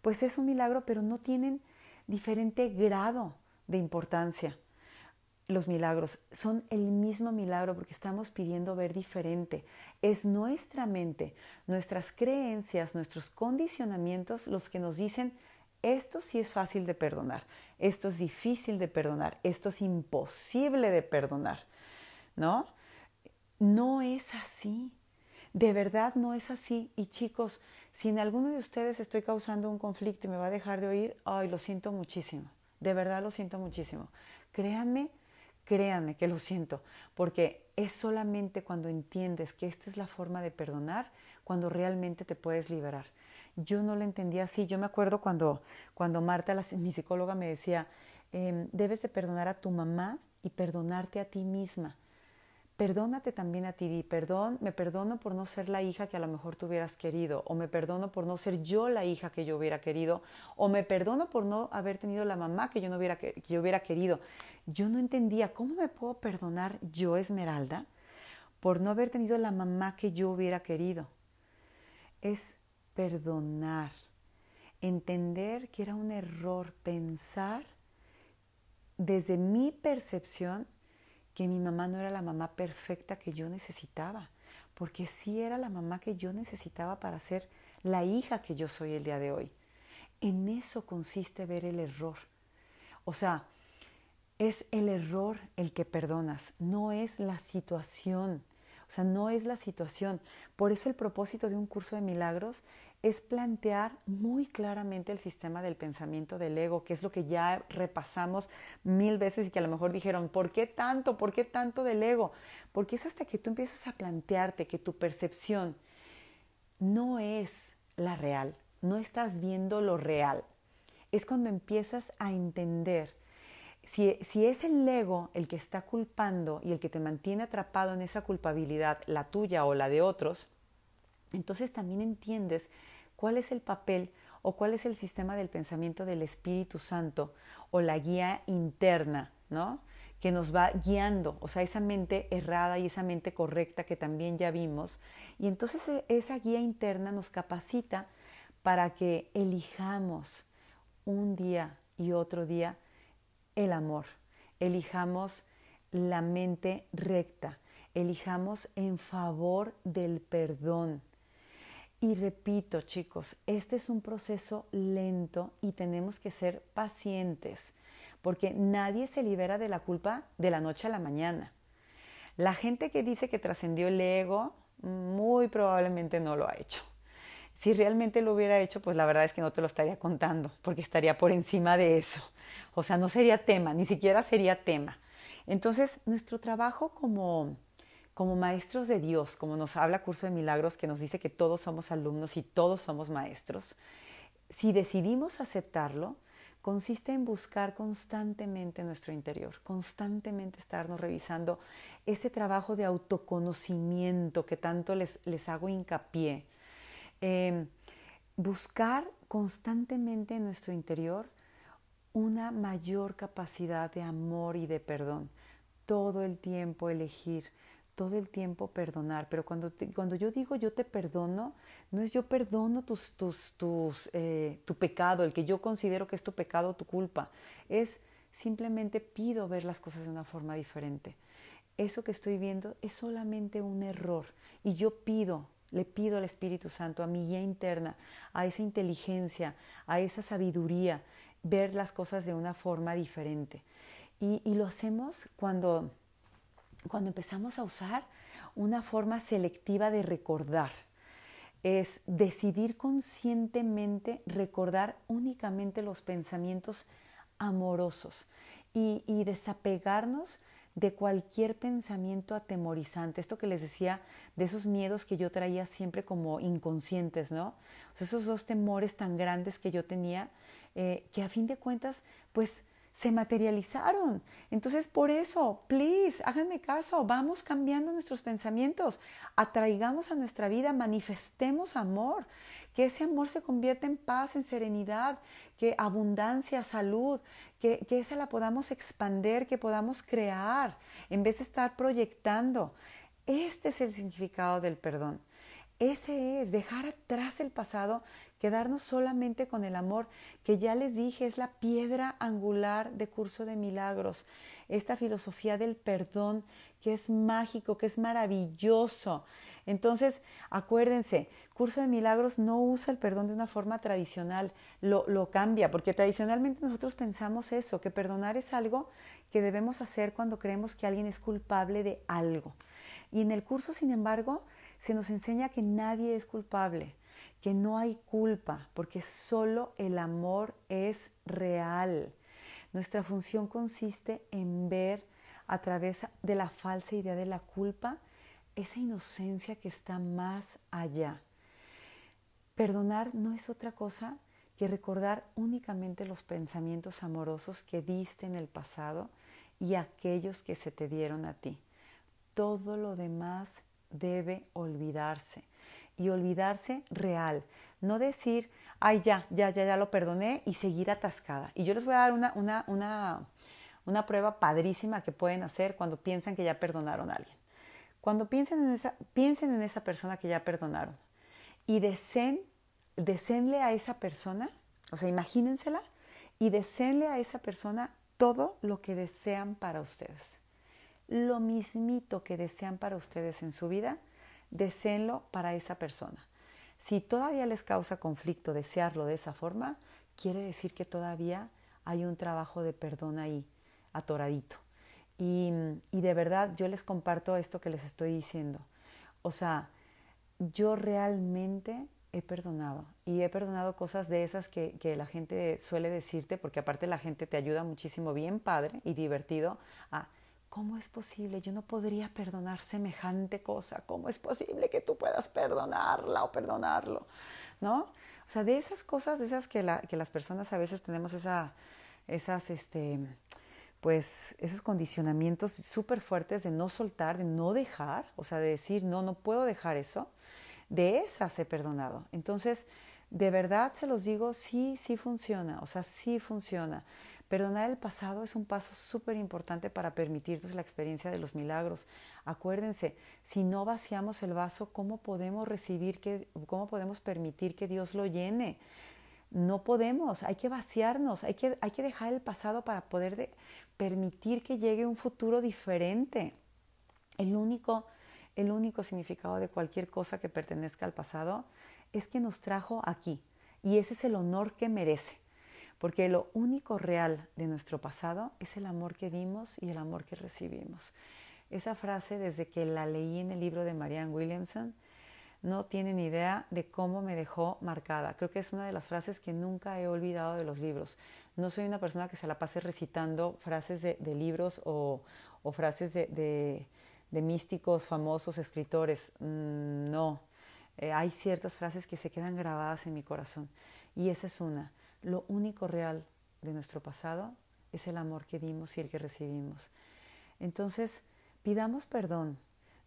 pues es un milagro, pero no tienen diferente grado de importancia. Los milagros son el mismo milagro porque estamos pidiendo ver diferente. Es nuestra mente, nuestras creencias, nuestros condicionamientos los que nos dicen esto sí es fácil de perdonar, esto es difícil de perdonar, esto es imposible de perdonar, ¿no? No es así. De verdad no es así. Y chicos, si en alguno de ustedes estoy causando un conflicto y me va a dejar de oír, ay, lo siento muchísimo. De verdad lo siento muchísimo. Créanme, créanme que lo siento, porque es solamente cuando entiendes que esta es la forma de perdonar, cuando realmente te puedes liberar. Yo no lo entendía así. Yo me acuerdo cuando, cuando Marta, mi psicóloga, me decía, em, debes de perdonar a tu mamá y perdonarte a ti misma. Perdónate también a ti, di perdón, me perdono por no ser la hija que a lo mejor tú hubieras querido, o me perdono por no ser yo la hija que yo hubiera querido, o me perdono por no haber tenido la mamá que yo no hubiera, que yo hubiera querido. Yo no entendía cómo me puedo perdonar yo, Esmeralda, por no haber tenido la mamá que yo hubiera querido. Es perdonar, entender que era un error pensar desde mi percepción que mi mamá no era la mamá perfecta que yo necesitaba, porque sí era la mamá que yo necesitaba para ser la hija que yo soy el día de hoy. En eso consiste ver el error. O sea, es el error el que perdonas, no es la situación. O sea, no es la situación. Por eso el propósito de un curso de milagros es plantear muy claramente el sistema del pensamiento del ego, que es lo que ya repasamos mil veces y que a lo mejor dijeron, ¿por qué tanto? ¿Por qué tanto del ego? Porque es hasta que tú empiezas a plantearte que tu percepción no es la real, no estás viendo lo real. Es cuando empiezas a entender si, si, es el ego el que está culpando y el que te mantiene atrapado en esa culpabilidad, la tuya o la de otros, entonces también entiendes cuál es el papel o cuál es el sistema del pensamiento del Espíritu Santo o la guía interna, ¿no? Que nos va guiando, o sea, esa mente errada y esa mente correcta que también ya vimos. Y entonces e, esa guía interna nos capacita para que elijamos un día y otro día el amor, elijamos la mente recta, elijamos en favor del perdón, y repito, chicos, este es un proceso lento y tenemos que ser pacientes, porque nadie se libera de la culpa de la noche a la mañana. La gente que dice que trascendió el ego, muy probablemente no lo ha hecho. Si realmente lo hubiera hecho, pues la verdad es que no te lo estaría contando, porque estaría por encima de eso. O sea, no sería tema, ni siquiera sería tema. Entonces, nuestro trabajo como, como maestros de Dios, como nos habla Curso de Milagros, que nos dice que todos somos alumnos y todos somos maestros, si decidimos aceptarlo, consiste en buscar constantemente nuestro interior, constantemente estarnos revisando ese trabajo de autoconocimiento que tanto les, les hago hincapié. Em, buscar constantemente en nuestro interior una mayor capacidad de amor y de perdón. Todo el tiempo elegir todo el tiempo perdonar, pero cuando, cuando yo digo yo te perdono, no es yo perdono tus, tus, tus, eh, tu pecado, el que yo considero que es tu pecado o tu culpa, es simplemente pido ver las cosas de una forma diferente. Eso que estoy viendo es solamente un error y yo pido, le pido al Espíritu Santo, a mi guía interna, a esa inteligencia, a esa sabiduría, ver las cosas de una forma diferente. Y, y lo hacemos cuando cuando empezamos a usar una forma selectiva de recordar. Es decidir conscientemente recordar únicamente los pensamientos amorosos y, desapegarnos de cualquier pensamiento atemorizante. Esto que les decía de esos miedos que yo traía siempre como inconscientes, ¿no? esos dos temores tan grandes que yo tenía, eh, que a fin de cuentas, pues se materializaron. Entonces, por eso, please, háganme caso, vamos cambiando nuestros pensamientos, atraigamos a nuestra vida, manifestemos amor, que ese amor se convierta en paz, en serenidad, que abundancia, salud, que, que esa la podamos expander, que podamos crear, en vez de estar proyectando. Este es el significado del perdón. Ese es dejar atrás el pasado, quedarnos solamente con el amor, que ya les dije es la piedra angular de Curso de Milagros, esta filosofía del perdón que es mágico, que es maravilloso. Entonces, acuérdense, Curso de Milagros no usa el perdón de una forma tradicional, lo, lo cambia, porque tradicionalmente nosotros pensamos eso, que perdonar es algo que debemos hacer cuando creemos que alguien es culpable de algo. Y en el curso, sin embargo, se nos enseña que nadie es culpable, que no hay culpa, porque solo el amor es real. Nuestra función consiste en ver a través de la falsa idea de la culpa esa inocencia que está más allá. Perdonar no es otra cosa que recordar únicamente los pensamientos amorosos que diste en el pasado y aquellos que se te dieron a ti. Todo lo demás debe olvidarse. Y olvidarse real. No decir, ay, ya, ya, ya, ya lo perdoné y seguir atascada. Y yo les voy a dar una, una, una, una prueba padrísima que pueden hacer cuando piensan que ya perdonaron a alguien. Cuando piensen en esa, piensen en esa persona que ya perdonaron y deseen, deseenle a esa persona, o sea, imagínensela y deseenle a esa persona todo lo que desean para ustedes lo mismito que desean para ustedes en su vida, deseenlo para esa persona. Si todavía les causa conflicto desearlo de esa forma, quiere decir que todavía hay un trabajo de perdón ahí, atoradito. Y, de verdad yo les comparto esto que les estoy diciendo. O sea, yo realmente he perdonado y he perdonado cosas de esas que, la gente suele decirte, porque aparte la gente te ayuda muchísimo, bien padre y divertido, ¿Cómo es posible? Yo no podría perdonar semejante cosa. ¿Cómo es posible que tú puedas perdonarla o perdonarlo? ¿No? O sea, de esas cosas, de esas que, las personas a veces tenemos esa, esas, este, pues, esos condicionamientos súper fuertes de no soltar, de no dejar, o sea, de decir, no, no puedo dejar eso, de esas he perdonado. Entonces, de verdad se los digo, sí, sí funciona, o sea, sí funciona. Perdonar el pasado es un paso súper importante para permitirnos la experiencia de los milagros. Acuérdense, si no vaciamos el vaso, ¿cómo podemos recibir que, cómo podemos permitir que Dios lo llene? No podemos, hay que vaciarnos, hay que, hay que dejar el pasado para poder permitir que llegue un futuro diferente. El único, el único significado de cualquier cosa que pertenezca al pasado es que nos trajo aquí y ese es el honor que merece porque lo único real de nuestro pasado es el amor que dimos y el amor que recibimos. Esa frase, desde que la leí en el libro de Marianne Williamson, no tienen idea de cómo me dejó marcada. Creo que es una de las frases que nunca he olvidado de los libros. No soy una persona que se la pase recitando frases de, libros o, frases de, místicos, famosos, escritores. Mm, no, eh, hay ciertas frases que se quedan grabadas en mi corazón. Y esa es una. Lo único real de nuestro pasado es el amor que dimos y el que recibimos. Entonces, pidamos perdón,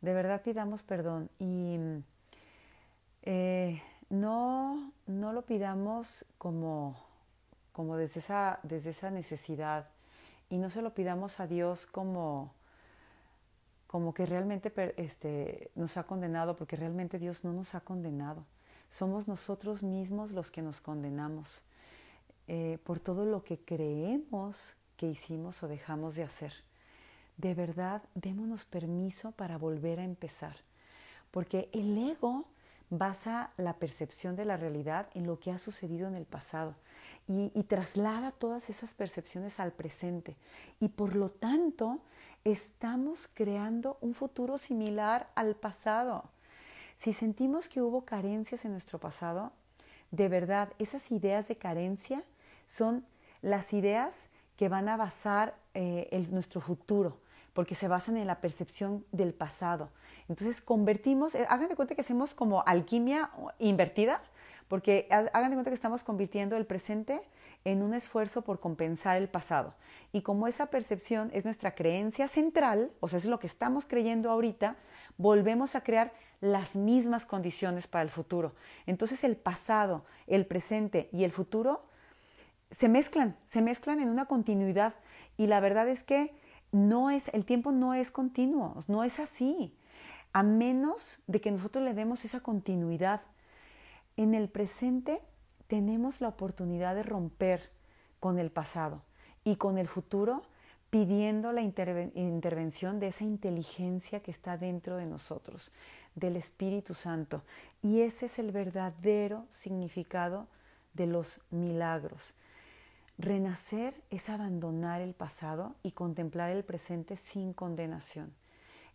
de verdad pidamos perdón y eh, no, no lo pidamos como, como desde, esa, desde esa necesidad y no se lo pidamos a Dios como, como que realmente este, nos ha condenado, porque realmente Dios no nos ha condenado. Somos nosotros mismos los que nos condenamos eh, por todo lo que creemos que hicimos o dejamos de hacer. De verdad, démonos permiso para volver a empezar, porque el ego basa la percepción de la realidad en lo que ha sucedido en el pasado y, traslada todas esas percepciones al presente. Y por lo tanto, estamos creando un futuro similar al pasado. Si sentimos que hubo carencias en nuestro pasado, de verdad, esas ideas de carencia son las ideas que van a basar eh, nuestro futuro porque se basan en la percepción del pasado. Entonces convertimos, eh, hagan de cuenta que hacemos como alquimia invertida, porque hagan de cuenta que estamos convirtiendo el presente en un esfuerzo por compensar el pasado. Y como esa percepción es nuestra creencia central, o sea, es lo que estamos creyendo ahorita, volvemos a crear las mismas condiciones para el futuro. Entonces el pasado, el presente y el futuro se mezclan, se mezclan en una continuidad. Y la verdad es que no es, el tiempo no es continuo, no es así, a menos de que nosotros le demos esa continuidad. En el presente tenemos la oportunidad de romper con el pasado y con el futuro pidiendo la intervención de esa inteligencia que está dentro de nosotros, del Espíritu Santo. Y ese es el verdadero significado de los milagros. Renacer es abandonar el pasado y contemplar el presente sin condenación.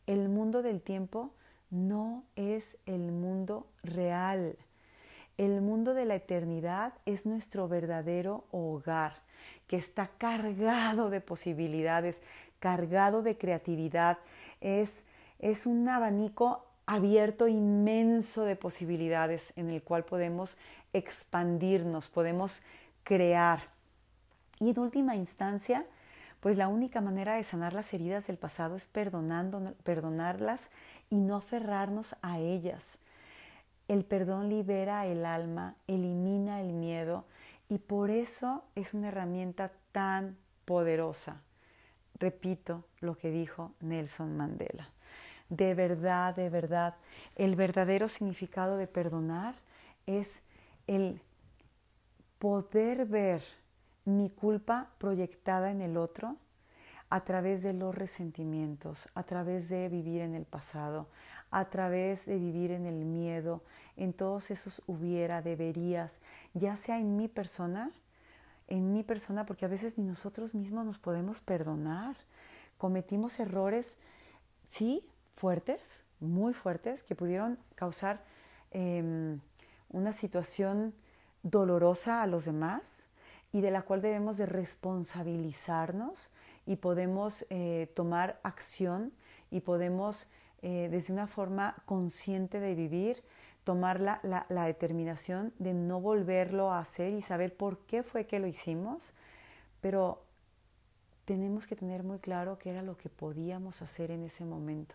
El mundo del tiempo no es el mundo real. El mundo de la eternidad es nuestro verdadero hogar, que está cargado de posibilidades, cargado de creatividad. Es, es un abanico abierto inmenso de posibilidades en el cual podemos expandirnos, podemos crear. Y en última instancia, pues la única manera de sanar las heridas del pasado es perdonando, perdonarlas y no aferrarnos a ellas. El perdón libera el alma, elimina el miedo y por eso es una herramienta tan poderosa. Repito lo que dijo Nelson Mandela. De verdad, de verdad, el verdadero significado de perdonar es el poder ver mi culpa proyectada en el otro a través de los resentimientos, a través de vivir en el pasado, a través de vivir en el miedo, en todos esos hubiera, deberías, ya sea en mi persona, en mi persona, porque a veces ni nosotros mismos nos podemos perdonar. Cometimos errores, sí, fuertes, muy fuertes, que pudieron causar em, una situación dolorosa a los demás, y de la cual debemos de responsabilizarnos y podemos eh, tomar acción y podemos eh, desde una forma consciente de vivir tomar la, la, determinación de no volverlo a hacer y saber por qué fue que lo hicimos, pero tenemos que tener muy claro qué era lo que podíamos hacer en ese momento.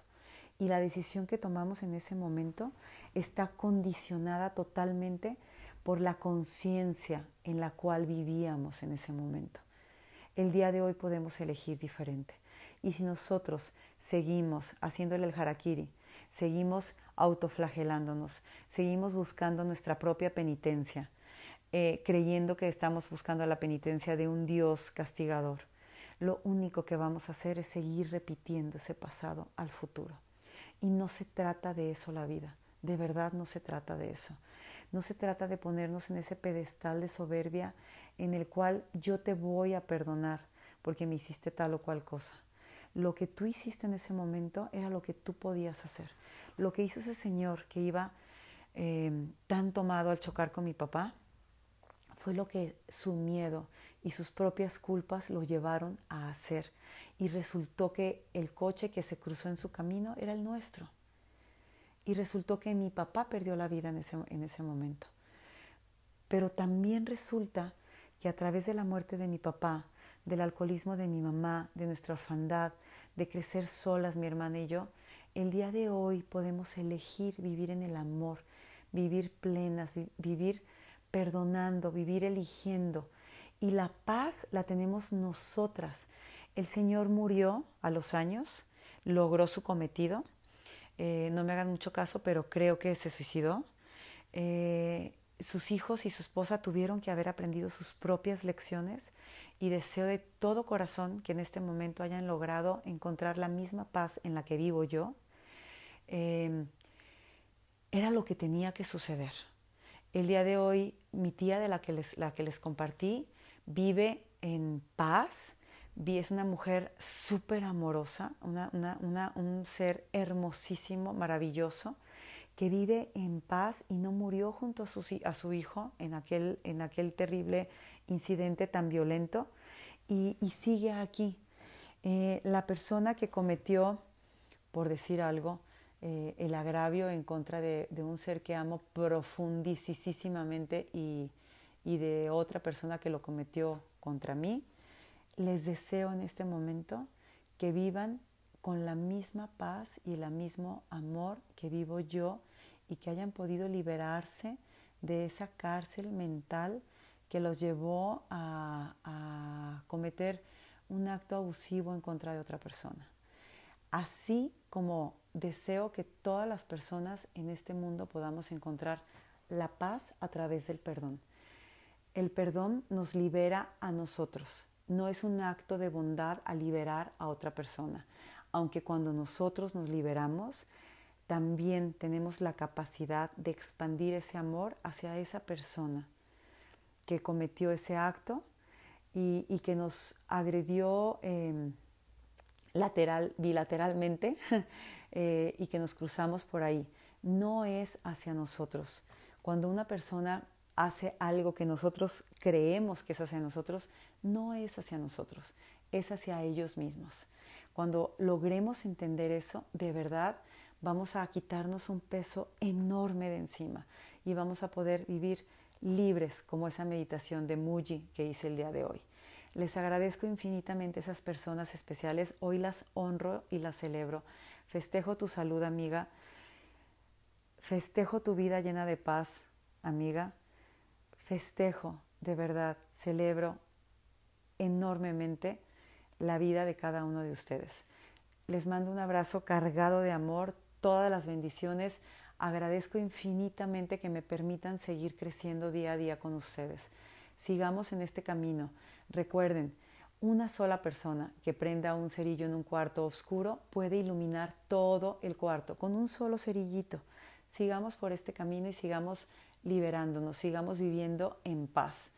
Y la decisión que tomamos en ese momento está condicionada totalmente por la conciencia en la cual vivíamos en ese momento. El día de hoy podemos elegir diferente. Y si nosotros seguimos haciéndole el harakiri, seguimos autoflagelándonos, seguimos buscando nuestra propia penitencia, eh, creyendo que estamos buscando la penitencia de un Dios castigador, lo único que vamos a hacer es seguir repitiendo ese pasado al futuro. Y no se trata de eso la vida, de verdad no se trata de eso. No se trata de ponernos en ese pedestal de soberbia en el cual yo te voy a perdonar porque me hiciste tal o cual cosa. Lo que tú hiciste en ese momento era lo que tú podías hacer. Lo que hizo ese señor que iba em, tan tomado al chocar con mi papá fue lo que su miedo y sus propias culpas lo llevaron a hacer. y resultó que el coche que se cruzó en su camino era el nuestro. Y resultó que mi papá perdió la vida en ese, en ese momento. Pero también resulta que a través de la muerte de mi papá, del alcoholismo de mi mamá, de nuestra orfandad, de crecer solas mi hermana y yo, el día de hoy podemos elegir vivir en el amor, vivir plenas, vivir perdonando, vivir eligiendo. Y la paz la tenemos nosotras. El Señor murió a los años, logró su cometido. Eh, no me hagan mucho caso, pero creo que se suicidó. Eh, sus hijos y su esposa tuvieron que haber aprendido sus propias lecciones y deseo de todo corazón que en este momento hayan logrado encontrar la misma paz en la que vivo yo. Em, era lo que tenía que suceder. El día de hoy, mi tía de la que les compartí vive en paz, es una mujer súper amorosa, un ser hermosísimo, maravilloso, que vive en paz y no murió junto a su, a su hijo en aquel, en aquel terrible incidente tan violento y, sigue aquí. Eh, la persona que cometió, por decir algo, eh, el agravio en contra de, un ser que amo profundísimamente y, y de otra persona que lo cometió contra mí, les deseo en este momento que vivan con la misma paz y el mismo amor que vivo yo y que hayan podido liberarse de esa cárcel mental que los llevó a, cometer un acto abusivo en contra de otra persona. Así como deseo que todas las personas en este mundo podamos encontrar la paz a través del perdón. El perdón nos libera a nosotros. No es un acto de bondad a liberar a otra persona, aunque cuando nosotros nos liberamos, también tenemos la capacidad de expandir ese amor hacia esa persona que cometió ese acto y, que nos agredió em, lateral, bilateralmente [laughs] eh, y que nos cruzamos por ahí. No es hacia nosotros. Cuando una persona hace algo que nosotros creemos que es hacia nosotros, no es hacia nosotros, es hacia ellos mismos. Cuando logremos entender eso, de verdad vamos a quitarnos un peso enorme de encima y vamos a poder vivir libres como esa meditación de Muji que hice el día de hoy. Les agradezco infinitamente esas personas especiales. Hoy las honro y las celebro. Festejo tu salud, amiga. Festejo tu vida llena de paz, amiga. Festejo, de verdad, celebro enormemente la vida de cada uno de ustedes. Les mando un abrazo cargado de amor, todas las bendiciones. Agradezco infinitamente que me permitan seguir creciendo día a día con ustedes. Sigamos en este camino. Recuerden, una sola persona que prenda un cerillo en un cuarto oscuro puede iluminar todo el cuarto con un solo cerillito. Sigamos por este camino y sigamos liberándonos, sigamos viviendo en paz.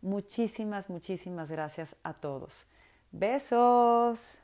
Muchísimas, muchísimas gracias a todos. Besos.